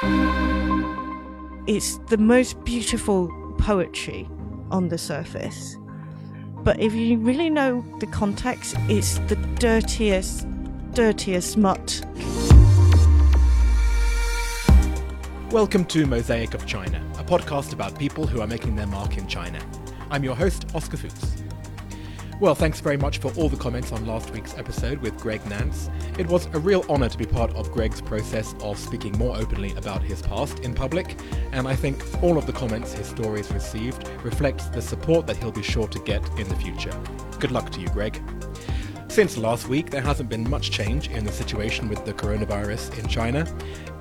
It's the most beautiful poetry on the surface. But if you really know the context, it's the dirtiest, dirtiest smut. Welcome to Mosaic of China, a podcast about people who are making their mark in China. I'm your host, Oscar Fuchs. Well, thanks very much for all the comments on last week's episode with Greg Nance. It was a real honour to be part of Greg's process of speaking more openly about his past in public, and I think all of the comments his stories received reflects the support that he'll be sure to get in the future. Good luck to you, Greg. Since last week, there hasn't been much change in the situation with the coronavirus in China.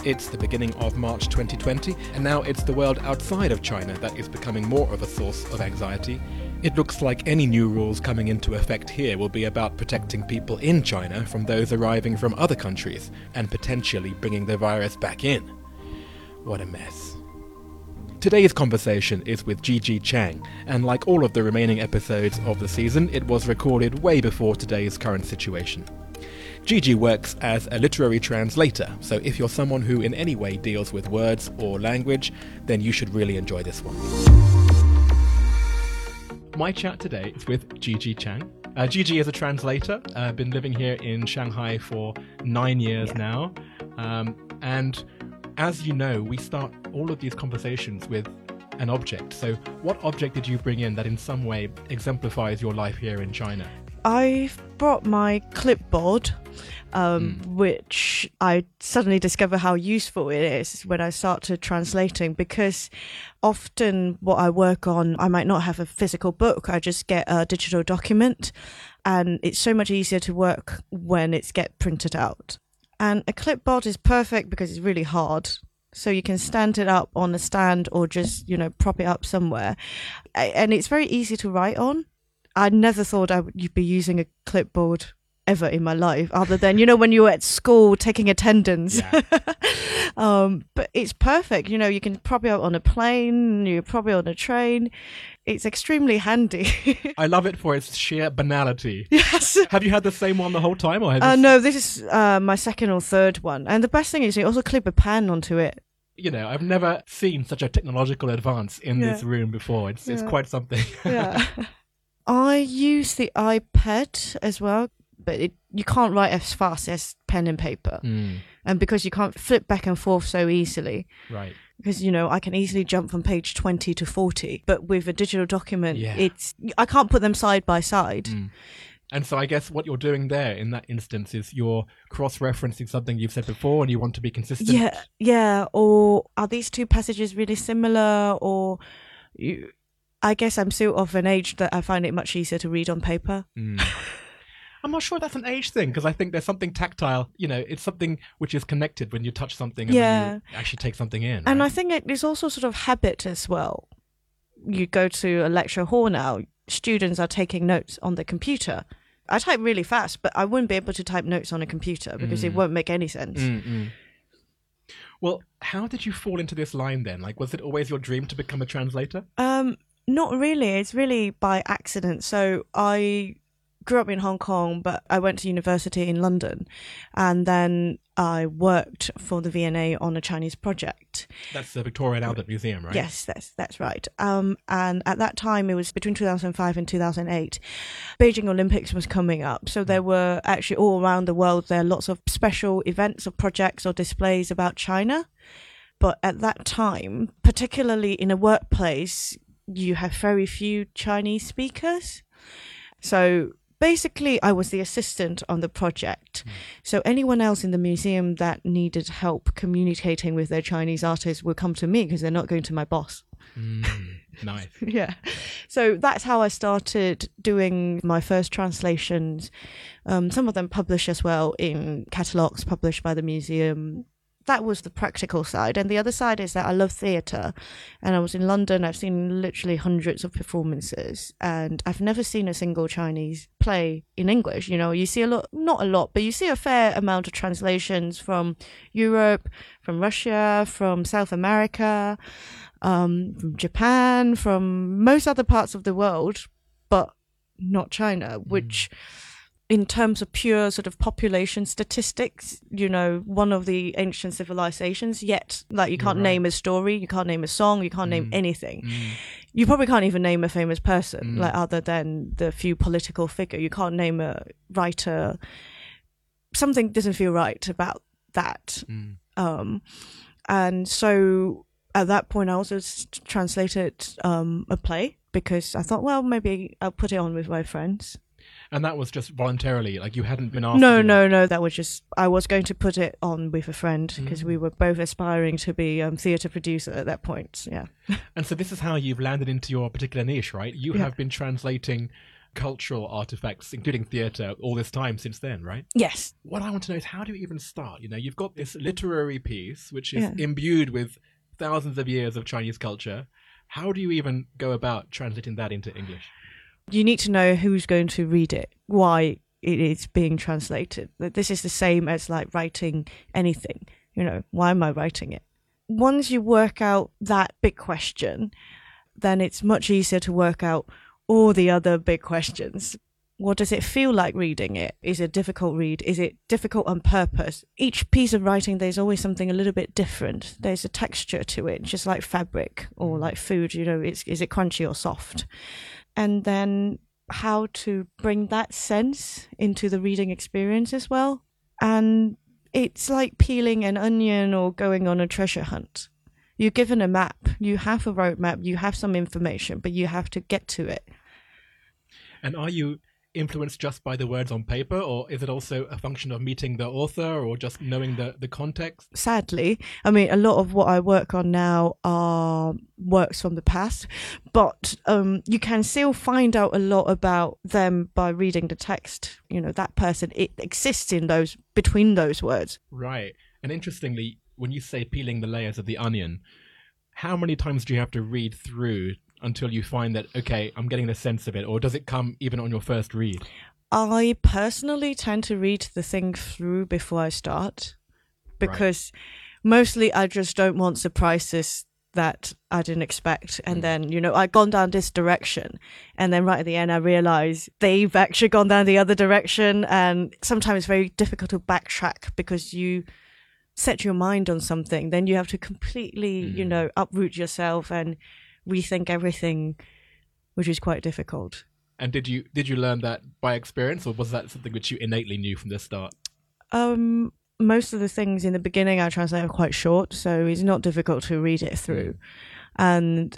It's the beginning of March 2020, and now it's the world outside of China that is becoming more of a source of anxiety. It looks like any new rules coming into effect here will be about protecting people in China from those arriving from other countries and potentially bringing the virus back in. What a mess. Today's conversation is with Gigi Chang, and like all of the remaining episodes of the season, it was recorded way before today's current situation. Gigi works as a literary translator, so if you're someone who in any way deals with words or language, then you should really enjoy this one. My chat today is with Gigi Chang. Uh, Gigi is a translator. I've uh, been living here in Shanghai for nine years yeah. now. Um, and as you know, we start all of these conversations with an object. So, what object did you bring in that in some way exemplifies your life here in China? I've brought my clipboard um, mm. which I suddenly discover how useful it is when I started translating because often what I work on, I might not have a physical book, I just get a digital document, and it's so much easier to work when it's get printed out. And a clipboard is perfect because it's really hard. So you can stand it up on a stand or just, you know, prop it up somewhere. And it's very easy to write on. I never thought I would be using a clipboard ever in my life other than you know when you were at school taking attendance yeah. um, but it's perfect you know you can probably on a plane you're probably on a train it's extremely handy i love it for its sheer banality yes have you had the same one the whole time or uh, no this is uh, my second or third one and the best thing is you also clip a pen onto it you know, I've never seen such a technological advance in yeah. this room before. It's yeah. it's quite something. yeah. I use the iPad as well but it, you can't write as fast as pen and paper. Mm. And because you can't flip back and forth so easily. Right. Because, you know, I can easily jump from page 20 to 40. But with a digital document, yeah. it's, I can't put them side by side. Mm. And so I guess what you're doing there in that instance is you're cross-referencing something you've said before and you want to be consistent. Yeah, yeah. Or are these two passages really similar? Or you, I guess I'm still of an age that I find it much easier to read on paper. Mm. I'm not sure that's an age thing because I think there's something tactile. You know, it's something which is connected when you touch something and yeah. actually take something in. And I think it's also sort of habit as well. You go to a lecture hall now, students are taking notes on the computer. I type really fast, but I wouldn't be able to type notes on a computer because mm. it won't make any sense. Mm-mm. Well, how did you fall into this line then? Like, was it always your dream to become a translator? Um, not really. It's really by accident. So I grew up in Hong Kong, but I went to university in London, and then I worked for the V&A on a Chinese project. That's the Victoria and Albert Museum, right? Yes, that's that's right. Um, and at that time, it was between 2005 and 2008. Beijing Olympics was coming up, so there were actually all around the world there are lots of special events or projects or displays about China. But at that time, particularly in a workplace, you have very few Chinese speakers. So basically I was the assistant on the project. Mm. So anyone else in the museum that needed help communicating with their Chinese artists would come to me because they're not going to my boss. Mm, nice. yeah. So that's how I started doing my first translations. Um, some of them published as well in catalogs published by the museum that was the practical side. And the other side is that I love theatre. And I was in London, I've seen literally hundreds of performances, and I've never seen a single Chinese play in English. You know, you see a lot, not a lot, but you see a fair amount of translations from Europe, from Russia, from South America, um, from Japan, from most other parts of the world, but not China, which. Mm in terms of pure sort of population statistics, you know, one of the ancient civilizations, yet, like, you can't right. name a story, you can't name a song, you can't name Mm. anything. Mm. You probably can't even name a famous person, Mm. like, other than the few political figure. You can't name a writer. Something doesn't feel right about that. Mm. Um, and so at that point, I also translated um, a play because I thought, well, maybe I'll put it on with my friends. And that was just voluntarily, like you hadn't been asked. No, no, no. That was just I was going to put it on with a friend because Mm. we were both aspiring to be um, theatre producer at that point. Yeah. And so this is how you've landed into your particular niche, right? You Yeah. have been translating cultural artifacts, including theatre, all this time since then, right? Yes. What I want to know is how do you even start? You know, you've got this literary piece which is Yeah. imbued with thousands of years of Chinese culture. How do you even go about translating that into English? You need to know who's going to read it, why it is being translated. This is the same as like writing anything. You know, why am I writing it? Once you work out that big question, then it's much easier to work out all the other big questions. What does it feel like reading it? Is it a difficult read? Is it difficult on purpose? Each piece of writing, there's always something a little bit different. There's a texture to it, just like fabric or mm. like food. You know, it's, is it crunchy or soft? And then how to bring that sense into the reading experience as well. And it's like peeling an onion or going on a treasure hunt. You're given a map, you have a roadmap, you have some information, but you have to get to it. And are you influenced just by the words on paper, or is it also a function of meeting the author or just knowing the, the context? sadly, I mean, a lot of what I work on now are works from the past, but um, you can still find out a lot about them by reading the text. You know, that person it exists in those between those words. Right. And interestingly, when you say peeling the layers of the onion, how many times do you have to read through until you find that, okay, I'm getting the sense of it? Or does it come even on your first read? I personally tend to read the thing through before I start because mostly I just don't want surprises that I didn't expect. And then, you know, I'd gone down this direction. And then right at the end, I realize they've actually gone down the other direction. And sometimes it's very difficult to backtrack because you set your mind on something. Then you have to completely, you Mm. know, uproot yourself and rethink everything, which is quite difficult. And did you did you learn that by experience, or was that something which you innately knew from the start? Um, most of the things in the beginning I translate are quite short, so it's not difficult to read it through. And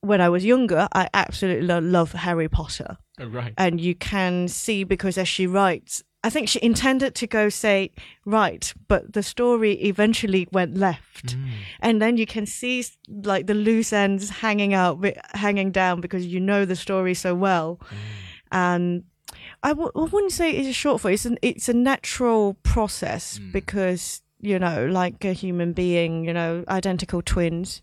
when I was younger, I absolutely lo- love Harry Potter, Oh, right. and you can see because as she writes, I think she intended to go say right, but the story eventually went left, Mm. and then you can see like the loose ends hanging out, hanging down because you know the story so well. And I w- I wouldn't say it's a short for it's an it's a natural process Mm. because you know like a human being you know identical twins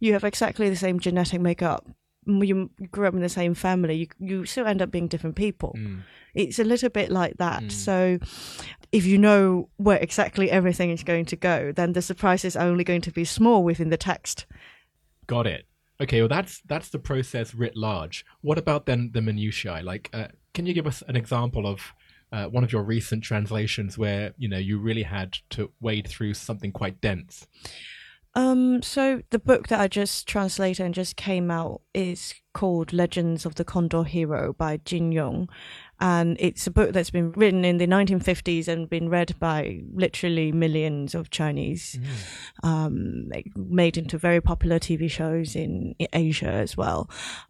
you have exactly the same genetic makeup. Mm, you grew up in the same family you you still end up being different people Mm. it's a little bit like that Mm. so if you know where exactly everything is going to go then the surprise is only going to be small within the text Got it. Okay, well that's that's the process writ large. What about then the minutiae? Like, uh, can you give us an example of uh, one of your recent translations where you know you really had to wade through something quite dense? Um, so the book that I just translated and just came out is called Legends of the Condor Hero by Jin Yong. And it's a book that's been written in the 1950s and been read by literally millions of Chinese, um, made into very popular TV shows in Asia as well.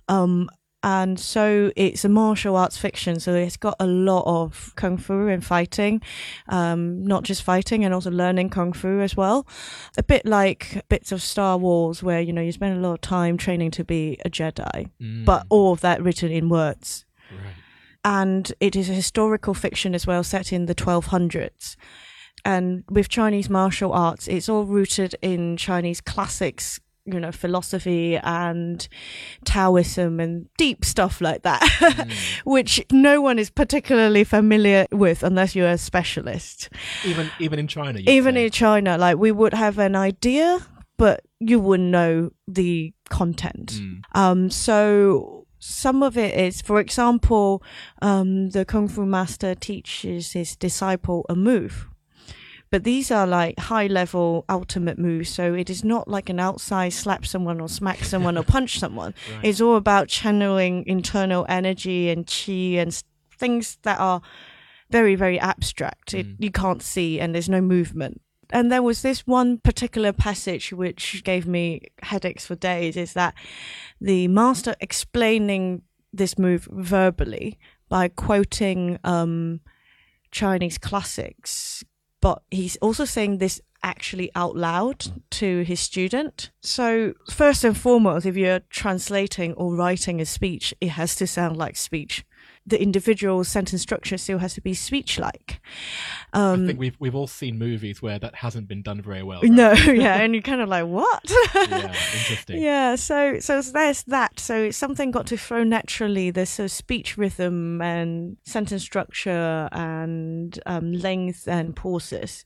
Um, and so it's a martial arts fiction, so it's got a lot of kung fu and fighting, um, not just fighting and also learning kung fu as well a bit like bits of Star Wars, where you know you spend a lot of time training to be a Jedi, Mm. but all of that written in words. right. And it is a historical fiction as well, set in the 1200s. And with Chinese martial arts, it's all rooted in Chinese classics, you know, philosophy and Taoism and deep stuff like that, which no one is particularly familiar with unless you're a specialist even even in China, even say. in China, like we would have an idea, but you wouldn't know the content. Mm. Um, so some of it is, for example, um, the Kung Fu master teaches his disciple a move. But these are like high level ultimate moves. So it is not like an outside slap someone or smack someone or punch someone. Right. It's all about channeling internal energy and chi and things that are very, very abstract. It, Mm. You can't see and there's no movement. And there was this one particular passage which gave me headaches for days is that the master explaining this move verbally by quoting um, Chinese classics, but he's also saying this actually out loud to his student. So, first and foremost, if you're translating or writing a speech, it has to sound like speech. The individual sentence structure still has to be speech like. I Um, think we've we've all seen movies where that hasn't been done very well. right? no, yeah, and you're kind of like, what? Yeah, interesting. Yeah, so so there's that. So something got to flow naturally. There's so speech rhythm and sentence structure and um, length and pauses.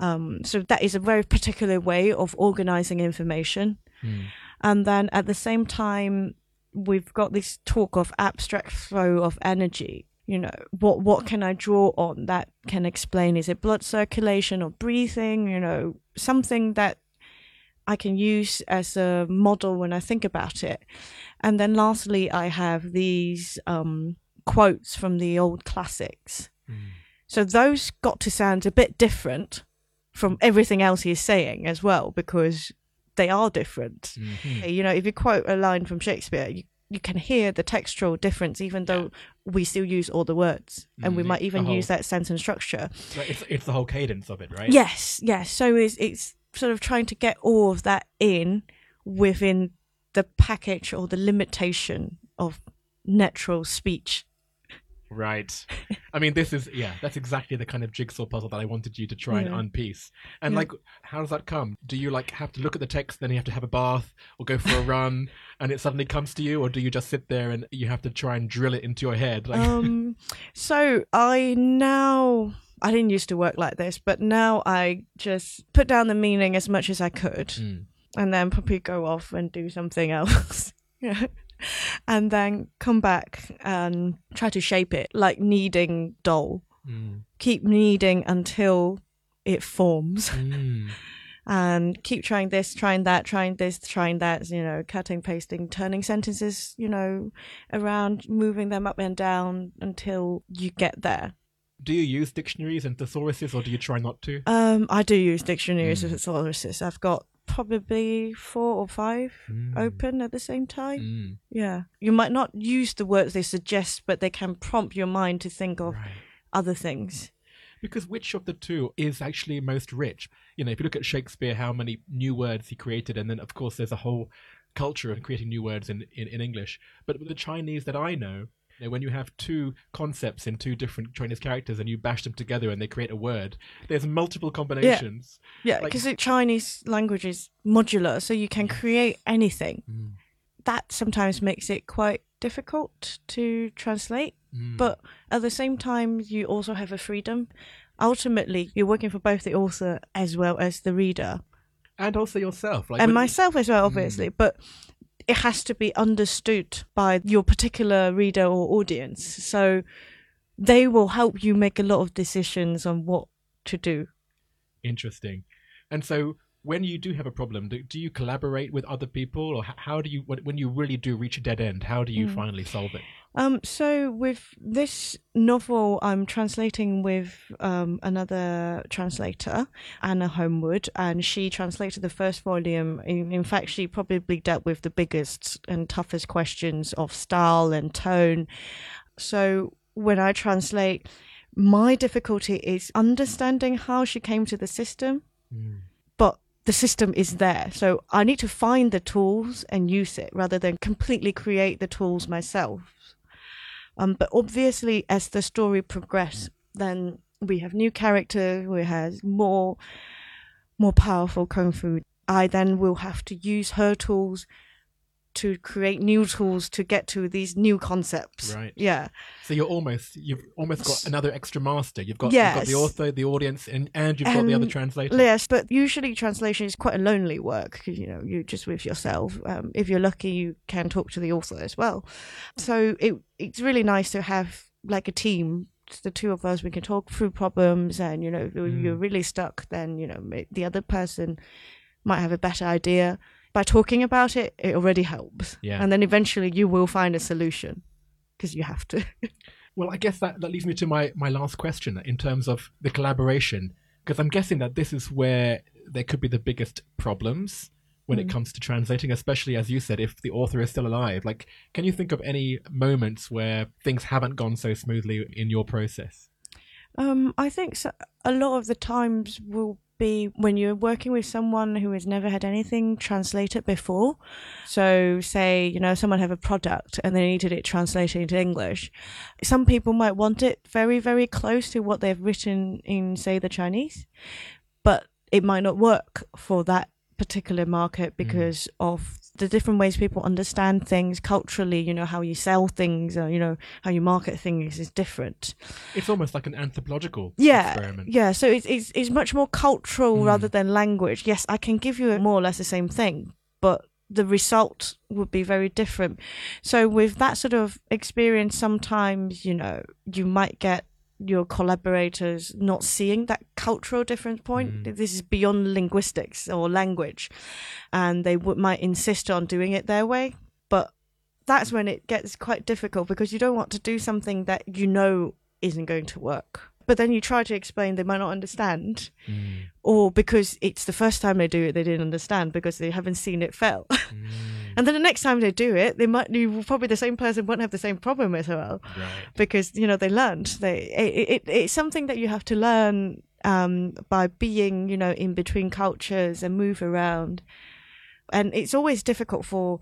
Um, so that is a very particular way of organizing information. Hmm. And then at the same time, we've got this talk of abstract flow of energy. You know, what what can I draw on that can explain? Is it blood circulation or breathing? You know, something that I can use as a model when I think about it. And then lastly, I have these um, quotes from the old classics. Hmm. So those got to sound a bit different from everything else he's saying as well, because they are different. Mhm. You know, if you quote a line from Shakespeare, you, you can hear the textual difference, even though we still use all the words, and we Mm, might even whole- use that sentence structure. It's it's the whole cadence of it, right? Yes, yes. So it's it's sort of trying to get all of that in within the package or the limitation of natural speech. Right. I mean, this is yeah. That's exactly the kind of jigsaw puzzle that I wanted you to try and unpiece. And Yeah. like, how does that come? Do you like have to look at the text, then you have to have a bath or go for a run, and it suddenly comes to you, or do you just sit there and you have to try and drill it into your head? Like, um, so I now I didn't used to work like this, but now I just put down the meaning as much as I could, Mm. and then probably go off and do something else. yeah. And then come back and try to shape it like kneading dough. Mm. Keep kneading until it forms. Mm. and keep trying this, trying that, trying this, trying that, you know, cutting, pasting, turning sentences, you know, around, moving them up and down until you get there. Do you use dictionaries and thesauruses, or do you try not to? Um, I do use dictionaries Mm. as thesauruses. I've got probably four or five Mm. open at the same time. Mm. Yeah. You might not use the words they suggest, but they can prompt your mind to think of Right. other things. Because which of the two is actually most rich? You know, if you look at Shakespeare, how many new words he created, and then of course there's a whole culture of creating new words in, in, in English. But with the Chinese that I know, you know, when you have two concepts in two different Chinese characters and you bash them together and they create a word, there's multiple combinations. Yeah, Like- because the Chinese language is modular, so you can create anything. Mm. that sometimes makes it quite difficult to translate. Mm. But at the same time, you also have a freedom. Ultimately, you're working for both the author as well as the reader, and also yourself, like and myself as well, obviously. But it has to be understood by your particular reader or audience. So they will help you make a lot of decisions on what to do. Interesting. And so, when you do have a problem, do, do you collaborate with other people, or how do you, when you really do reach a dead end, how do you Mm. finally solve it? Um, so with this novel, I'm translating with um, another translator, Anna Holmwood, and she translated the first volume. In, in fact, she probably dealt with the biggest and toughest questions of style and tone. So when I translate, my difficulty is understanding how she came to the system, Mm. The system is there. So I need to find the tools and use it rather than completely create the tools myself. Um, but obviously, as the story progresses, then we have new characters, we have more, more powerful kung fu. I then will have to use her tools to create new tools to get to these new concepts. Right. Yeah. So you're almost you've almost got another extra master. You've got, you've got the author, the audience, and, and you've got the other translator. Yes, but usually translation is quite a lonely work 'cause, you know you're just with yourself. Um, if you're lucky, you can talk to the author as well. So it it's really nice to have like a team. The two of us, we can talk through problems, and you know, if Mm. you're really stuck, then you know the other person might have a better idea. By talking about it, it already helps, Yeah. and then eventually you will find a solution because you have to. Well, I guess that, that leads me to my, my last question in terms of the collaboration, because I'm guessing that this is where there could be the biggest problems when it Mm. comes to translating, especially as you said, if the author is still alive. Like, can you think of any moments where things haven't gone so smoothly in your process? Um, I think so, a lot of the times will be when you're working with someone who has never had anything translated before. So, say you know someone have a product and they needed it translated into English. Some people might want it very, very close to what they've written in, say, the Chinese, but it might not work for that particular market mm. because of the different ways people understand things culturally. You know how you sell things, or you know how you market things is different. It's almost like an anthropological yeah experiment. yeah so it's, it's it's much more cultural Mm. rather than language yes i can give you more or less the same thing but the result would be very different so with that sort of experience sometimes you know you might get your collaborators not seeing that cultural difference point Mm. this is beyond linguistics or language and they would might insist on doing it their way but that's when it gets quite difficult because you don't want to do something that you know isn't going to work. But then you try to explain, they might not understand, Mm. or because it's the first time they do it, they didn't understand because they haven't seen it fail. Mm. And then the next time they do it, they might you probably the same person won't have the same problem as well Right. because you know they learned. They it, it it's something that you have to learn um, by being you know in between cultures and move around, and it's always difficult for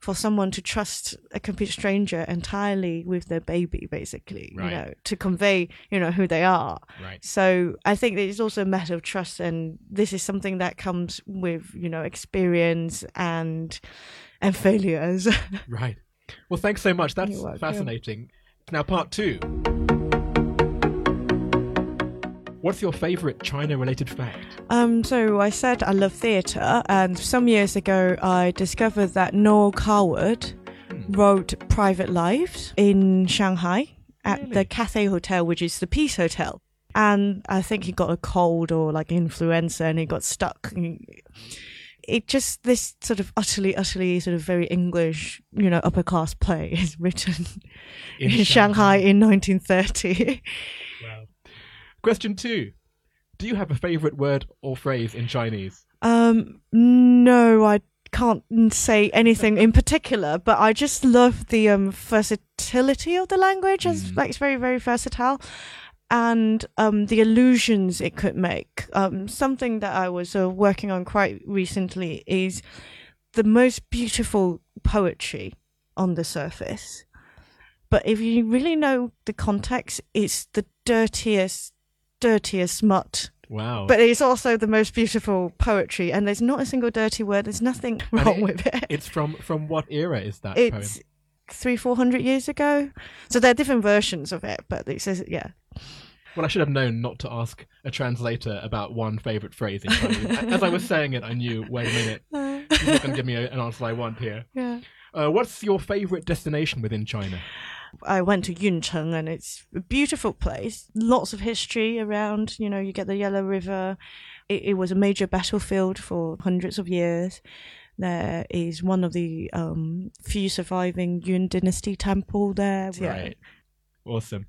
for someone to trust a complete stranger entirely with their baby, basically, Right. you know, to convey you know who they are. Right. So I think it's also a matter of trust, and this is something that comes with you know experience and and failures. Right. Well, thanks so much. That's fascinating. Now, part two. What's your favorite China related fact? Um, so I said I love theatre, and some years ago I discovered that Noel Coward wrote Private Lives in Shanghai at Really? the Cathay Hotel, which is the Peace Hotel. And I think he got a cold or like influenza and he got stuck. It just, this sort of utterly, utterly sort of very English, you know, upper class play is written in, Shanghai in 1930. Wow. Question two. Do you have a favorite word or phrase in Chinese? Um, no, I can't say anything in particular, but I just love the um versatility of the language. It's Mm. like it's very, very versatile, and um the illusions it could make. Um, something that I was uh, working on quite recently is the most beautiful poetry on the surface. But if you really know the context, it's the dirtiest, dirtiest smut Wow. but it's also the most beautiful poetry, and there's not a single dirty word. There's nothing wrong it- with it. it's from from what era is that It's three, four hundred years ago. So there are different versions of it, but it says, yeah. Well, I should have known not to ask a translator about one favorite phrase in Chinese. As I was saying it, I knew. Wait a minute, he's not going to give me a, an answer I want here. yeah. Uh, what's your favorite destination within China? I went to Yuncheng, and it's a beautiful place. Lots of history around. You know, you get the Yellow River. It, it was a major battlefield for hundreds of years. There is one of the um, few surviving Yuan Dynasty temple there. Right. Awesome.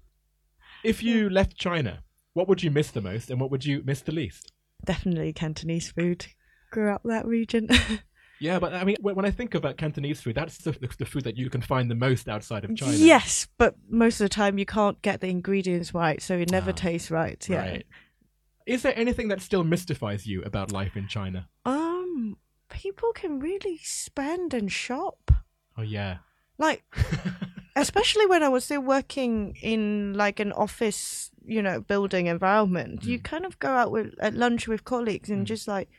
If you left China, what would you miss the most, and what would you miss the least? definitely Cantonese food. Grew up that region. Yeah, but I mean, when I think about Cantonese food, that's the, the, the food that you can find the most outside of China. yes, but most of the time you can't get the ingredients right, so it never Ah, tastes right. Yeah. Right. Is there anything that still mystifies you about life in China? Um, people can really spend and shop. Oh yeah. Like, especially when I was still working in like an office, you know, building environment, you Mm. kind of go out with at lunch with colleagues and Mm. just like,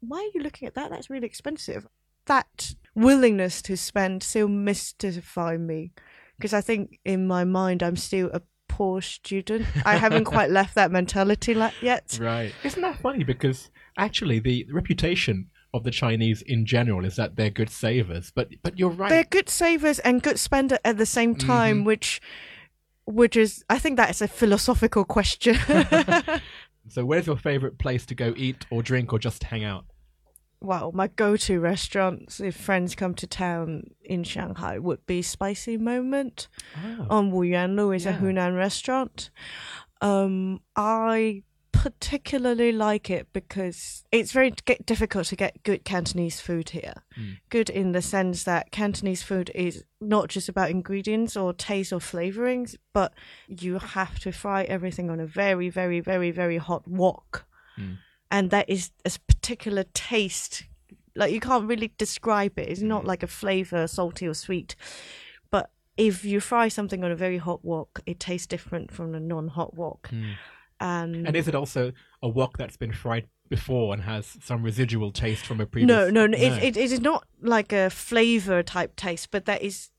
why are you looking at that? That's really expensive. that willingness to spend still mystify me because I think in my mind I'm still a poor student. I haven't quite left that mentality la- yet. Right. Isn't that funny? Because actually, the reputation of the Chinese in general is that they're good savers. But but you're right. They're good savers and good spender at the same time, Mhm. which which is I think that is a philosophical question. So where's your favorite place to go eat or drink or just hang out? well, my go-to restaurants if friends come to town in Shanghai would be Spicy Moment Oh. on Wuyuanlu is a Hunan restaurant. Um, I particularly like it because it's very difficult to get good Cantonese food here. Mm. Good in the sense that Cantonese food is not just about ingredients or taste or flavorings, but you have to fry everything on a very, very, very, very hot wok. Mm. And that is a particular taste. Like you can't really describe it. It's not Mm. like a flavor, salty or sweet. But if you fry something on a very hot wok, it tastes different from a non-hot wok. Mm. And, And is it also a wok that's been fried before and has some residual taste from a previous? no, no, no, It, it, it is not like a flavor type taste, but that is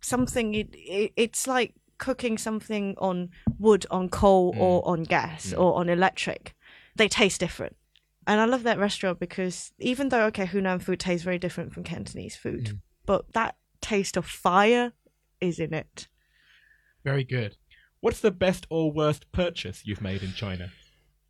something. It, it it's like cooking something on wood, on coal, Mm. or on gas, Mm. or on electric. They taste different. And I love that restaurant because even though okay, Hunan food tastes very different from Cantonese food, Mm. but that taste of fire is in it. Very good. What's the best or worst purchase you've made in China?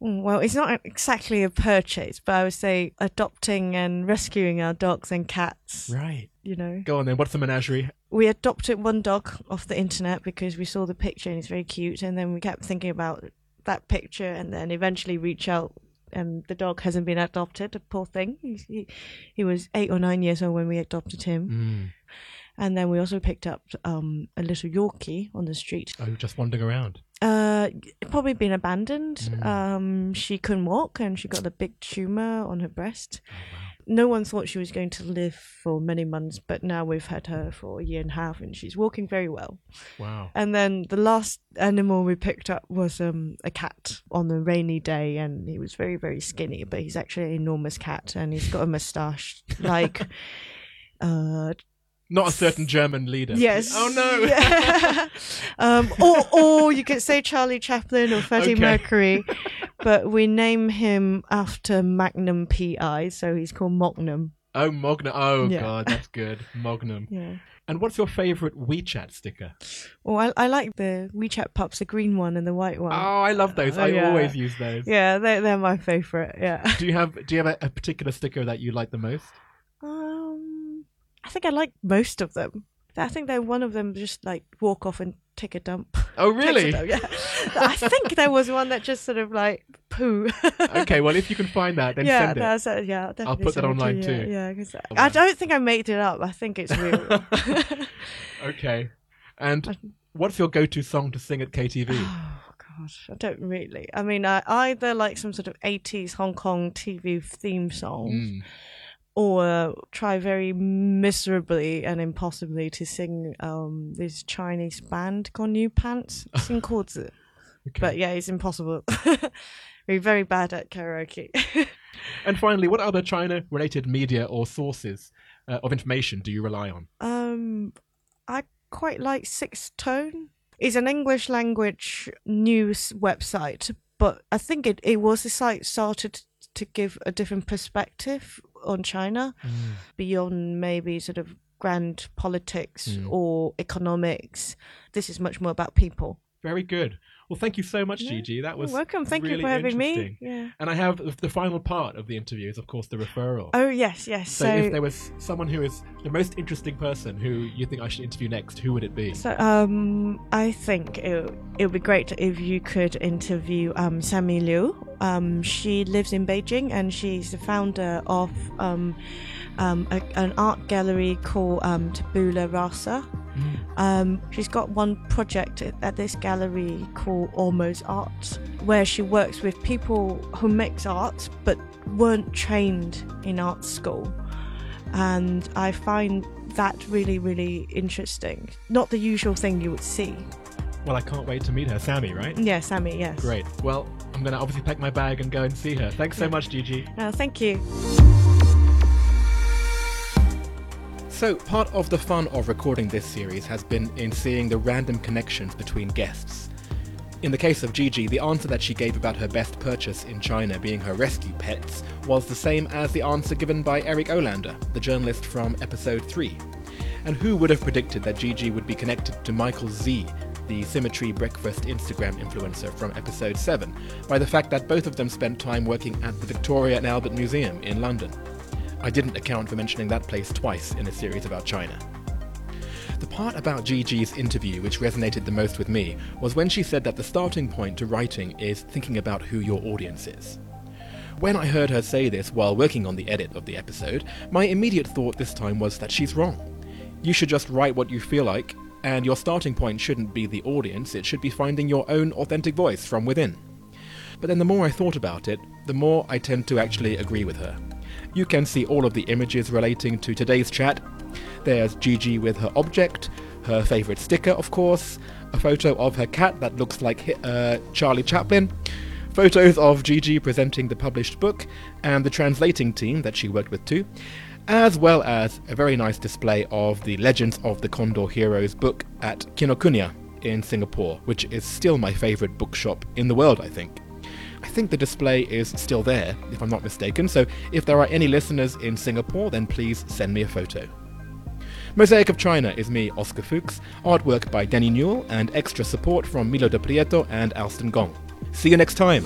Mm, Well, it's not exactly a purchase, but I would say adopting and rescuing our dogs and cats. Right. You know, Go on then. What's the menagerie? we adopted one dog off the internet because we saw the picture and it's very cute, and then we kept thinking about that picture, and then eventually reach out. And the dog hasn't been adopted. The poor thing. He, he, he was eight or nine years old when we adopted him, Mm. And then we also picked up um, a little Yorkie on the street. Oh, just wandering around. Uh, probably been abandoned. Mm. Um, she couldn't walk, and she got a big tumor on her breast. Oh, wow. No one thought she was going to live for many months, but now we've had her for a year and a half, and she's walking very well. Wow. And then the last animal we picked up was um, a cat on a rainy day, and he was very, very skinny, but he's actually an enormous cat, and he's got a moustache like. Uh, Not a certain German leader. yes. Oh no. Yeah. um, or, or you could say Charlie Chaplin or Freddie Okay. Mercury, but we name him after Magnum PI, so he's called Mognum. oh, Magnum. Oh Yeah. god, that's good. Magnum. Yeah. And what's your favorite WeChat sticker? Well, I, I like the WeChat pups, the green one and the white one. Oh, I love those. Oh, I yeah. always use those. Yeah, they're, they're my favorite. Yeah. Do you have Do you have a, a particular sticker that you like the most? I think I like most of them. I think that one of them just like walk off and take a dump. Oh, really? dump, yeah. I think there was one that just sort of like poo. okay. Well, if you can find that, then yeah, send it. that's uh, yeah. I'll put that send it to online too. Yeah, because Oh, I don't think I made it up. I think it's real. Okay. And what's your go-to song to sing at KTV? oh gosh, I don't really. I mean, I either like some sort of '80s Hong Kong TV theme song, Mm. Or try very miserably and impossibly to sing um this Chinese band called New Pants, sing. Okay. But yeah, it's impossible. We're very bad at karaoke. And finally, what other China-related media or sources uh, of information do you rely on? um, I quite like Sixth Tone. It's an English language news website, but I think it, it was a site started to give a different perspective on China beyond maybe sort of grand politics Mm. or economics. This is much more about people. Very good. Well, thank you so much, Yeah. Gigi. That was You're welcome. Thank really you for having me. Yeah. And I have the final part of the interview is, of course, the referral. Oh yes, yes. so, So, if there was someone who is the most interesting person who you think I should interview next, who would it be? so um, I think it it would be great if you could interview um Sammy Liu. Um, she lives in Beijing and she's the founder of um, um a, an art gallery called um Tabula Rasa. Um, she's got one project at at this gallery called Almost Art, where she works with people who makes art but weren't trained in art school, and I find that really, really interesting. Not the usual thing you would see. Well, I can't wait to meet her. Sammy, right? Yeah, Sammy. Yes. Great. Well, I'm going to obviously pack my bag and go and see her. Thanks so much, Gigi. Uh, thank you. So, part of the fun of recording this series has been in seeing the random connections between guests. In the case of Gigi, the answer that she gave about her best purchase in China being her rescue pets was the same as the answer given by Eric Olander, the journalist from episode 3. And who would have predicted that Gigi would be connected to Michael Zee, the Symmetry Breakfast Instagram influencer from episode 7, by the fact that both of them spent time working at the Victoria and Albert Museum in London. I didn't account for mentioning that place twice in a series about China. The part about Gigi's interview which resonated the most with me was when she said that the starting point to writing is thinking about who your audience is. When I heard her say this while working on the edit of the episode, my immediate thought this time was that she's wrong. You should just write what you feel like, and your starting point shouldn't be the audience, it should be finding your own authentic voice from within. But then the more I thought about it, the more I tend to actually agree with her. You can see all of the images relating to today's chat there's Gigi with her object, her favourite sticker, of course, a photo of her cat that looks like uh, Charlie Chaplin, photos of Gigi presenting the published book, and the translating team that she worked with too, as well as a very nice display of the Legends of the Condor Heroes book at Kinokuniya in Singapore, which is still my favourite bookshop in the world, I think. I think the display is still there, if I'm not mistaken, so if there are any listeners in Singapore, then please send me a photo. Mosaic of China is me, Oscar Fuchs, artwork by Denny Newell, and extra support from Milo de Prieto and Alston Gong. See you next time!